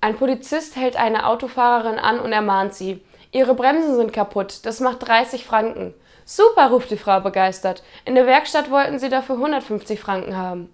Ein Polizist hält eine Autofahrerin an und ermahnt sie. Ihre Bremsen sind kaputt, das macht 30 Franken. Super, ruft die Frau begeistert. In der Werkstatt wollten sie dafür 150 Franken haben.